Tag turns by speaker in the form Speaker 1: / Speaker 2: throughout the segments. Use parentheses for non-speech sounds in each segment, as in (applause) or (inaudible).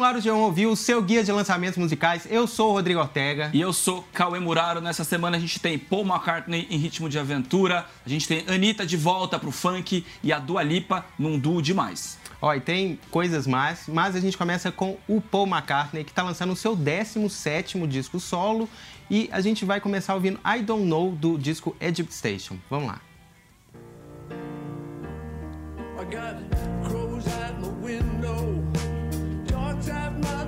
Speaker 1: no ar o G1 Ouviu, o seu guia de lançamentos musicais. Eu sou o Rodrigo Ortega.
Speaker 2: E eu sou Cauê Muraro. Nessa semana a gente tem Paul McCartney em ritmo de aventura, a gente tem Anitta de volta pro funk e a Dua Lipa num duo demais.
Speaker 1: Ó, e tem coisas mais, mas a gente começa com o Paul McCartney, que está lançando o seu 17º disco solo. E a gente vai começar ouvindo I Don't Know, do disco Egypt Station. Vamos lá. I out my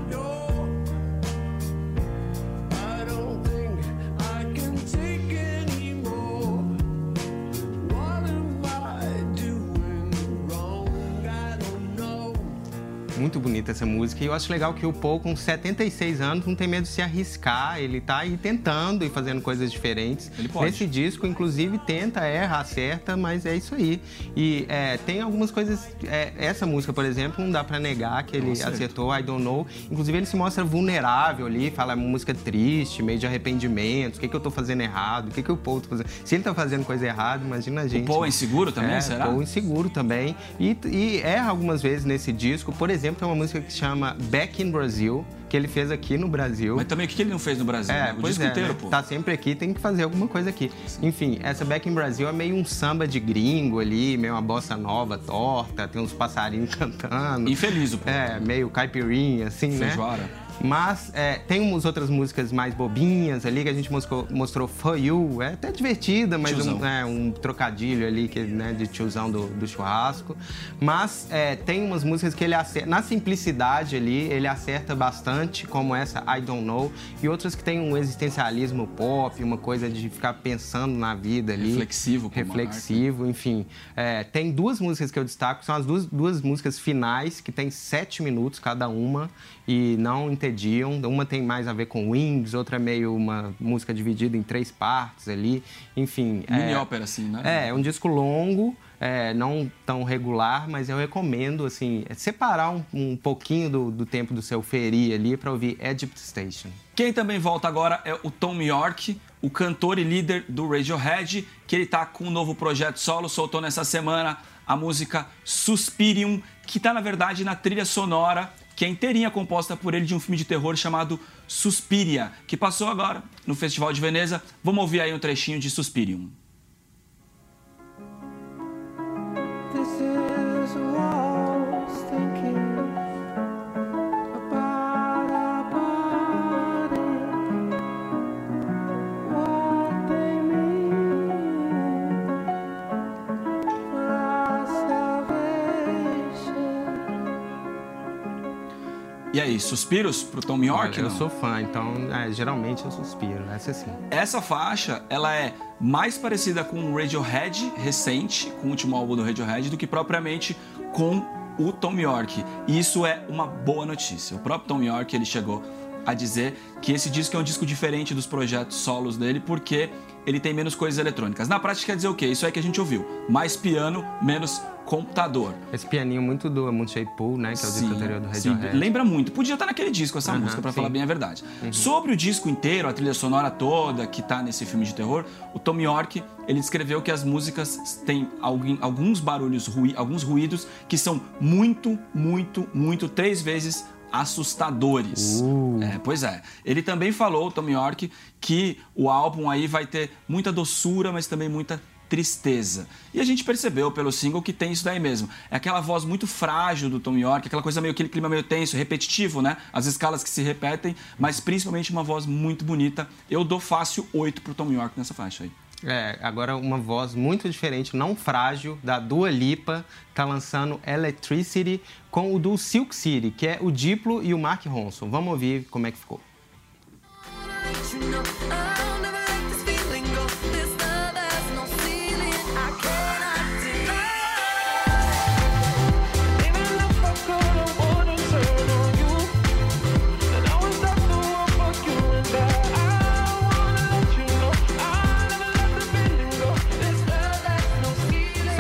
Speaker 1: muito bonita essa música. E eu acho legal que o Paul, com 76 anos, não tem medo de se arriscar. Ele tá aí tentando e fazendo coisas diferentes.
Speaker 2: Ele pode.
Speaker 1: Nesse disco, inclusive, tenta, erra, acerta, mas é isso aí. E é, tem algumas coisas. É, essa música, por exemplo, não dá para negar que ele acertou, I Don't Know. Inclusive, ele se mostra vulnerável ali, fala música triste, meio de arrependimento. O que, que eu tô fazendo errado? O que, que o Paul tá fazendo? Se ele tá fazendo coisa errada, imagina a gente. O
Speaker 2: Paul é inseguro também,
Speaker 1: é,
Speaker 2: será?
Speaker 1: Paul inseguro também. E, e erra algumas vezes nesse disco. Por exemplo, tem uma música que chama Back in Brazil, que ele fez aqui no Brasil.
Speaker 2: Mas também o que ele não fez no Brasil?
Speaker 1: É,
Speaker 2: né? O
Speaker 1: pois
Speaker 2: disco
Speaker 1: é,
Speaker 2: inteiro,
Speaker 1: né?
Speaker 2: pô.
Speaker 1: Tá sempre aqui, tem que fazer alguma coisa aqui. Sim. Enfim, essa Back in Brazil é meio um samba de gringo ali, meio uma bossa nova torta, tem uns passarinhos (laughs) cantando.
Speaker 2: Infeliz o pô.
Speaker 1: É, meio caipirinha, assim,
Speaker 2: Feijoara.
Speaker 1: né? Mas é, tem umas outras músicas mais bobinhas ali que a gente mostrou, mostrou For You. É até divertida, mas um, é, um, trocadilho ali que, né, de tiozão do, do churrasco. Mas é, tem umas músicas que ele acerta. Na simplicidade ali, ele acerta bastante, como essa I Don't Know. E outras que tem um existencialismo pop, uma coisa de ficar pensando na vida ali.
Speaker 2: Reflexivo,
Speaker 1: Reflexivo, enfim. É, tem duas músicas que eu destaco, são as duas, duas músicas finais, que tem sete minutos cada uma e não entediam. Uma tem mais a ver com Wings, outra é meio uma música dividida em três partes ali. Enfim.
Speaker 2: Mini
Speaker 1: é,
Speaker 2: ópera, assim, né?
Speaker 1: É, é um disco longo. É, não tão regular, mas eu recomendo assim separar um, um pouquinho do, do, tempo do seu feri ali para ouvir Egypt Station.
Speaker 2: Quem também volta agora é o Tom York, o cantor e líder do Radiohead, que ele está com um novo projeto solo, soltou nessa semana a música Suspirium, que está na verdade na trilha sonora que é inteirinha composta por ele de um filme de terror chamado Suspiria, que passou agora no Festival de Veneza. Vamos ouvir aí um trechinho de Suspirium. E aí, suspiros pro Tom York?
Speaker 1: Olha, eu sou fã, então é, geralmente eu suspiro, essa sim.
Speaker 2: Essa faixa, ela é mais parecida com o Radiohead recente, com o último álbum do Radiohead, do que propriamente com o Tom York. E isso é uma boa notícia. O próprio Tom York, ele chegou a dizer que esse disco é um disco diferente dos projetos solos dele, porque ele tem menos coisas eletrônicas. Na prática quer dizer o quê? Isso é que a gente ouviu. Mais piano, menos computador.
Speaker 1: Esse pianinho muito do Moon Shape Pool, né? Que é o disco anterior do Radiohead.
Speaker 2: Sim, lembra muito. Podia estar naquele disco essa uhum, música, para falar bem a verdade. Uhum. Sobre o disco inteiro, a trilha sonora toda que tá nesse filme de terror, o Tom York, ele descreveu que as músicas têm alguns barulhos, alguns ruídos que são muito, muito, muito, três vezes assustadores.
Speaker 1: Uh.
Speaker 2: É, pois é. Ele também falou, Tom York, que o álbum aí vai ter muita doçura, mas também muita tristeza. E a gente percebeu pelo single que tem isso daí mesmo. É aquela voz muito frágil do Tom York, aquela coisa meio aquele clima meio tenso, repetitivo, né? As escalas que se repetem, mas principalmente uma voz muito bonita. Eu dou fácil 8 pro Tom York nessa faixa aí.
Speaker 1: É, agora uma voz muito diferente, não frágil, da Dua Lipa, tá lançando Electricity com o do Silk City, que é o Diplo e o Mark Ronson. Vamos ouvir como é que ficou.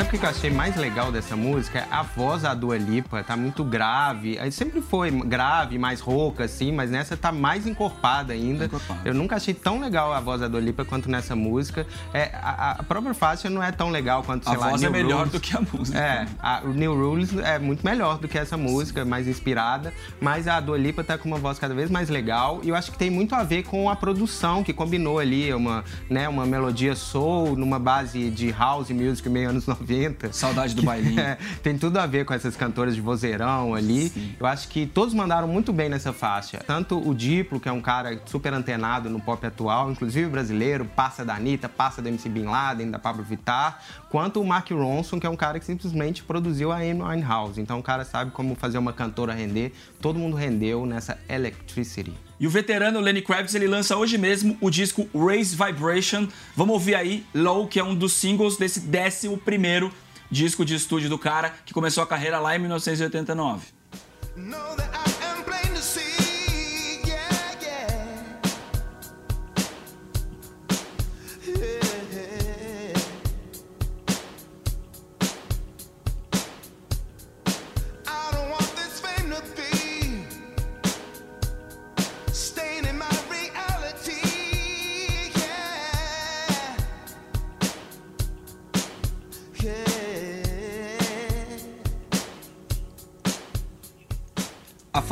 Speaker 1: Sabe o que eu achei mais legal dessa música? É a voz da Dua Lipa tá muito grave. Aí sempre foi grave, mais rouca, assim, mas nessa tá mais encorpada ainda. Eu nunca achei tão legal a voz da Dua Lipa quanto nessa música. É, a, a própria faixa não é tão legal quanto, sei
Speaker 2: a
Speaker 1: lá,
Speaker 2: voz é
Speaker 1: New
Speaker 2: é melhor
Speaker 1: Rules.
Speaker 2: do que a música.
Speaker 1: É, a New Rules é muito melhor do que essa música, mais inspirada. Mas a Dua Lipa tá com uma voz cada vez mais legal. E eu acho que tem muito a ver com a produção, que combinou ali uma, né, uma melodia soul numa base de house music meio anos 90
Speaker 2: Saudade do bailinho.
Speaker 1: É, (laughs) tem tudo a ver com essas cantoras de vozeirão ali. Sim. Eu acho que todos mandaram muito bem nessa faixa. Tanto o Diplo, que é um cara super antenado no pop atual, inclusive brasileiro, passa da Anitta, passa do MC Bin Laden, da Pablo Vittar, quanto o Mark Ronson, que é um cara que simplesmente produziu a Amy Winehouse. Então o cara sabe como fazer uma cantora render. Todo mundo rendeu nessa Electricity.
Speaker 2: E o veterano Lenny Kravitz ele lança hoje mesmo o disco Raise Vibration. Vamos ouvir aí Low, que é um dos singles desse décimo primeiro disco de estúdio do cara, que começou a carreira lá em 1989.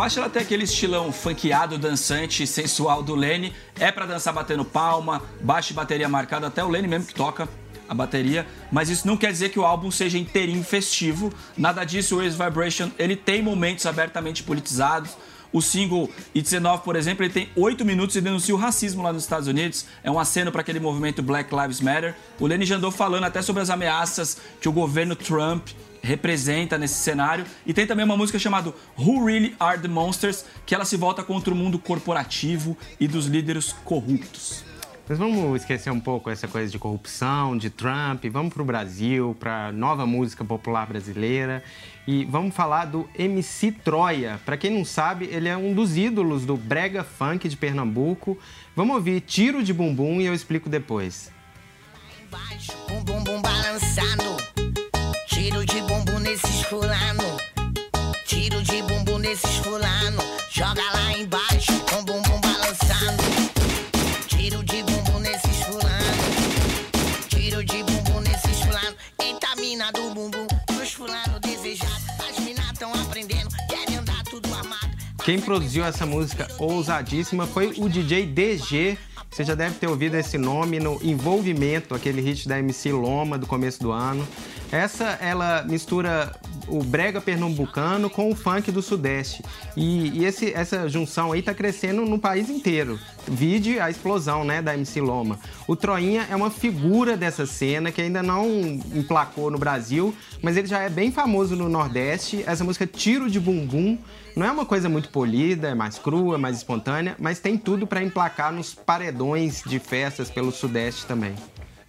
Speaker 2: Faixa ela tem aquele estilão funkeado, dançante, sensual do Lenny. É para dançar batendo palma, baixo e bateria marcado, até o Lenny mesmo que toca a bateria, mas isso não quer dizer que o álbum seja inteirinho festivo. Nada disso, o Ace Vibration, ele tem momentos abertamente politizados. O single It's Enough, por exemplo, ele tem 8 minutos e denuncia o racismo lá nos Estados Unidos. É um aceno para aquele movimento Black Lives Matter. O Lenny já andou falando até sobre as ameaças que o governo Trump representa nesse cenário. E tem também uma música chamada Who Really Are the Monsters, que ela se volta contra o mundo corporativo e dos líderes corruptos.
Speaker 1: Mas vamos esquecer um pouco essa coisa de corrupção, de Trump, vamos para o Brasil, para nova música popular brasileira e vamos falar do MC Troia. Para quem não sabe, ele é um dos ídolos do brega funk de Pernambuco. Vamos ouvir Tiro de Bumbum e eu explico depois. Embaixo, um bumbum balançando, de bumbum nesses fulano, joga lá embaixo, um bumbum balançando, tiro de bumbum nesses fulano, tiro de bumbum nesses fulano, eita mina do bumbum, dos fulano desejados, as minas tão aprendendo, querem andar tudo armado. Quem produziu essa música ousadíssima foi o DJ DG, você já deve ter ouvido esse nome no Envolvimento, aquele hit da MC Loma do começo do ano. Essa ela mistura o brega pernambucano com o funk do Sudeste. E, e esse, essa junção aí tá crescendo no país inteiro. Vide a explosão né, da MC Loma. O Troinha é uma figura dessa cena que ainda não emplacou no Brasil, mas ele já é bem famoso no Nordeste. Essa música Tiro de Bumbum não é uma coisa muito polida, é mais crua, mais espontânea, mas tem tudo para emplacar nos paredões de festas pelo Sudeste também.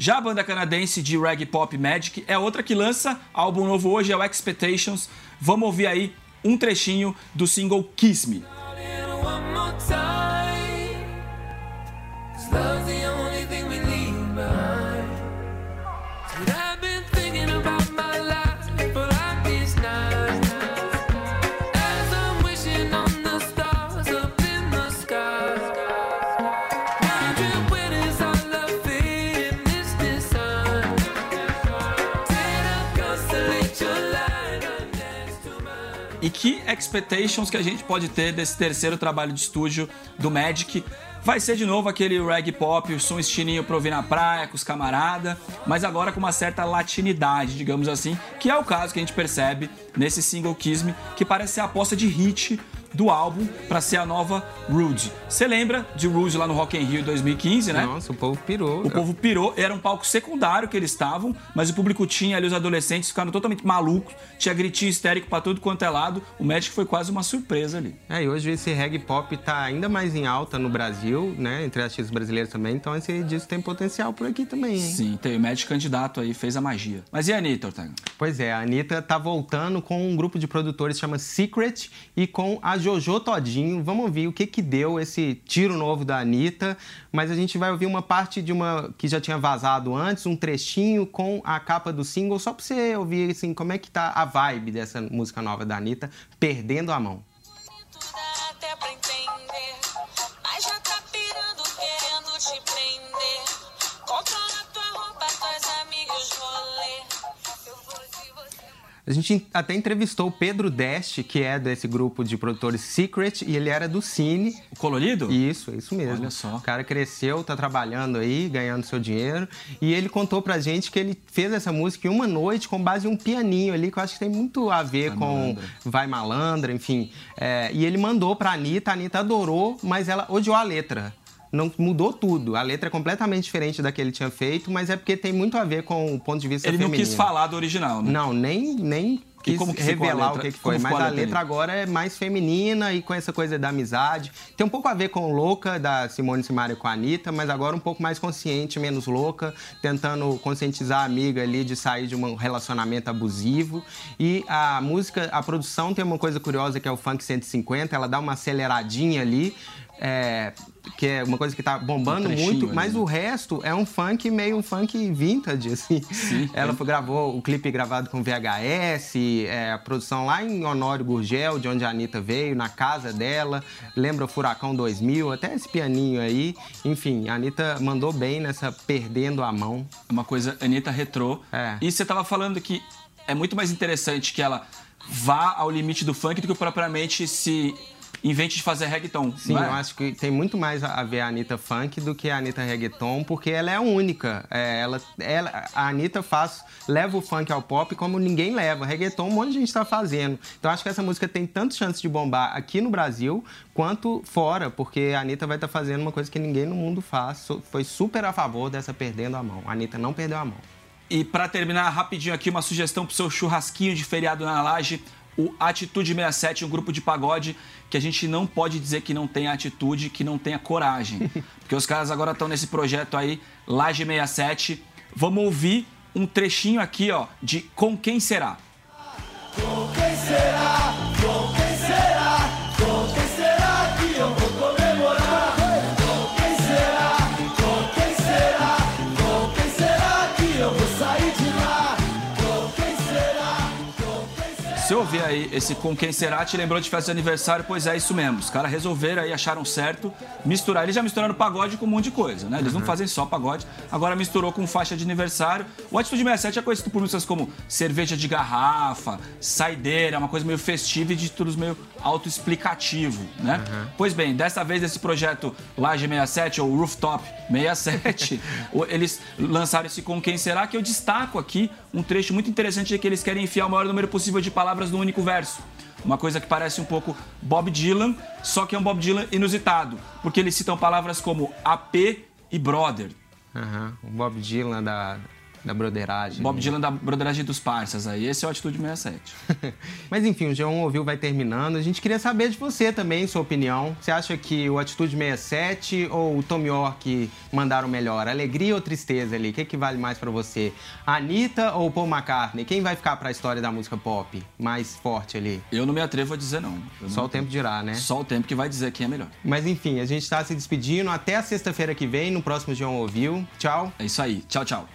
Speaker 2: Já a banda canadense de reggae pop Magic é outra que lança álbum novo hoje, é o Expectations. Vamos ouvir aí um trechinho do single Kiss Me. Que expectations que a gente pode ter desse terceiro trabalho de estúdio do Magic? Vai ser de novo aquele reggae pop, o som estilinho pra ouvir na praia, com os camarada, mas agora com uma certa latinidade, digamos assim, que é o caso que a gente percebe nesse single Kiss Me, que parece ser a aposta de hit do álbum para ser a nova Rude. Você lembra de Rude lá no Rock in Rio 2015, né?
Speaker 1: Nossa, o povo pirou.
Speaker 2: O povo pirou, era um palco secundário que eles estavam, mas o público tinha ali os adolescentes ficaram totalmente malucos, tinha gritinho histérico para tudo quanto é lado. O Magic foi quase uma surpresa ali.
Speaker 1: É, e hoje esse reggae pop tá ainda mais em alta no Brasil, né, entre artistas brasileiros também, então esse disco tem potencial por aqui também, hein?
Speaker 2: Sim, tem o Magic candidato aí, fez a magia. Mas e a Anitta, Ortega?
Speaker 1: Pois é, a Anitta tá voltando com um grupo de produtores que chama Secret e com a Jojo Todinho. Vamos ouvir o que que deu esse tiro novo da Anitta. Mas a gente vai ouvir uma parte de uma que já tinha vazado antes, um trechinho com a capa do single, só pra você ouvir assim, como é que tá a vibe dessa música nova da Anitta, Perdendo a Mão. A gente até entrevistou o Pedro Deste, que é desse grupo de produtores Secret, e ele era do Cine.
Speaker 2: O colorido?
Speaker 1: Isso, é isso mesmo.
Speaker 2: Olha só.
Speaker 1: O cara cresceu, tá trabalhando aí, ganhando seu dinheiro. E ele contou pra gente que ele fez essa música em uma noite com base em um pianinho ali, que eu acho que tem muito a ver Vai com malandra. Vai Malandra, enfim. É, e ele mandou pra Anitta, a Anitta adorou, mas ela odiou a letra não mudou tudo. A letra é completamente diferente da que ele tinha feito, mas é porque tem muito a ver com o ponto de vista
Speaker 2: ele
Speaker 1: feminino.
Speaker 2: Ele não quis falar do original, né?
Speaker 1: Não, nem, nem quis como que revelar o que, que foi. Mas a, a letra agora é mais feminina e com essa coisa da amizade. Tem um pouco a ver com Louca, da Simone Simaria com a Anitta, mas agora um pouco mais consciente, menos louca, tentando conscientizar a amiga ali de sair de um relacionamento abusivo. E a música, a produção tem uma coisa curiosa que é o Funk 150, ela dá uma aceleradinha ali, é, que é uma coisa que tá bombando um muito, ali, mas né? o resto é um funk meio um funk vintage, assim. Sim, (laughs) Ela é. gravou o clipe gravado com VHS, é, a produção lá em Honório Gurgel, de onde a Anitta veio, na casa dela. Lembra o Furacão 2000, até esse pianinho aí. Enfim, a Anitta mandou bem nessa Perdendo a Mão.
Speaker 2: Uma coisa, Anitta retrô. É. E você tava falando que é muito mais interessante que ela vá ao limite do funk do que propriamente se invente de fazer reggaeton.
Speaker 1: Sim, é? eu acho que tem muito mais a ver a Anitta Funk do que a Anitta Reggaeton, porque ela é única. É, ela, ela, a Anitta faz, leva o funk ao pop como ninguém leva. Reggaeton um monte de gente está fazendo. Então acho que essa música tem tanto chance de bombar aqui no Brasil quanto fora, porque a Anitta vai estar tá fazendo uma coisa que ninguém no mundo faz. Foi super a favor dessa perdendo a mão. A Anitta não perdeu a mão.
Speaker 2: E para terminar rapidinho aqui, uma sugestão pro seu churrasquinho de feriado na laje o Atitude 67, um grupo de pagode que a gente não pode dizer que não tenha atitude, que não tenha coragem. (laughs) Porque os caras agora estão nesse projeto aí, Laje 67. Vamos ouvir um trechinho aqui, ó, de Com Quem Será. Aí esse Com Quem Será, te lembrou de festa de aniversário? Pois é, isso mesmo. Os caras resolveram aí, acharam certo misturar. Eles já misturaram pagode com um monte de coisa, né? Eles uhum. não fazem só pagode, agora misturou com faixa de aniversário. O Atitude 67 é conhecido por músicas como cerveja de garrafa, saideira, uma coisa meio festiva e de tudo meio autoexplicativo, né? Uhum. Pois bem, dessa vez esse projeto Laje 67 ou Rooftop 67, (laughs) eles lançaram esse Com Quem Será, que eu destaco aqui um trecho muito interessante de que eles querem enfiar o maior número possível de palavras num único verso. Uma coisa que parece um pouco Bob Dylan, só que é um Bob Dylan inusitado, porque eles citam palavras como AP e brother.
Speaker 1: Uhum. O Bob Dylan da, da broderagem.
Speaker 2: Bob Dylan da broderagem dos parças aí. Esse é o Atitude 67. (laughs)
Speaker 1: Mas enfim, o G1 ouviu vai terminando. A gente queria saber de você também, sua opinião. Você acha que o Atitude 67 ou o Tom York mandaram melhor? Alegria ou tristeza ali? O que, que vale mais para você? A Anitta ou Paul McCartney? Quem vai ficar para a história da música pop mais forte ali?
Speaker 2: Eu não me atrevo a dizer não.
Speaker 1: Só o tempo dirá, né?
Speaker 2: Só o tempo que vai dizer quem é melhor.
Speaker 1: Mas enfim, a gente está se despedindo. Até a sexta-feira que vem, no próximo G1 Ouviu. Tchau.
Speaker 2: É isso aí. Tchau, tchau.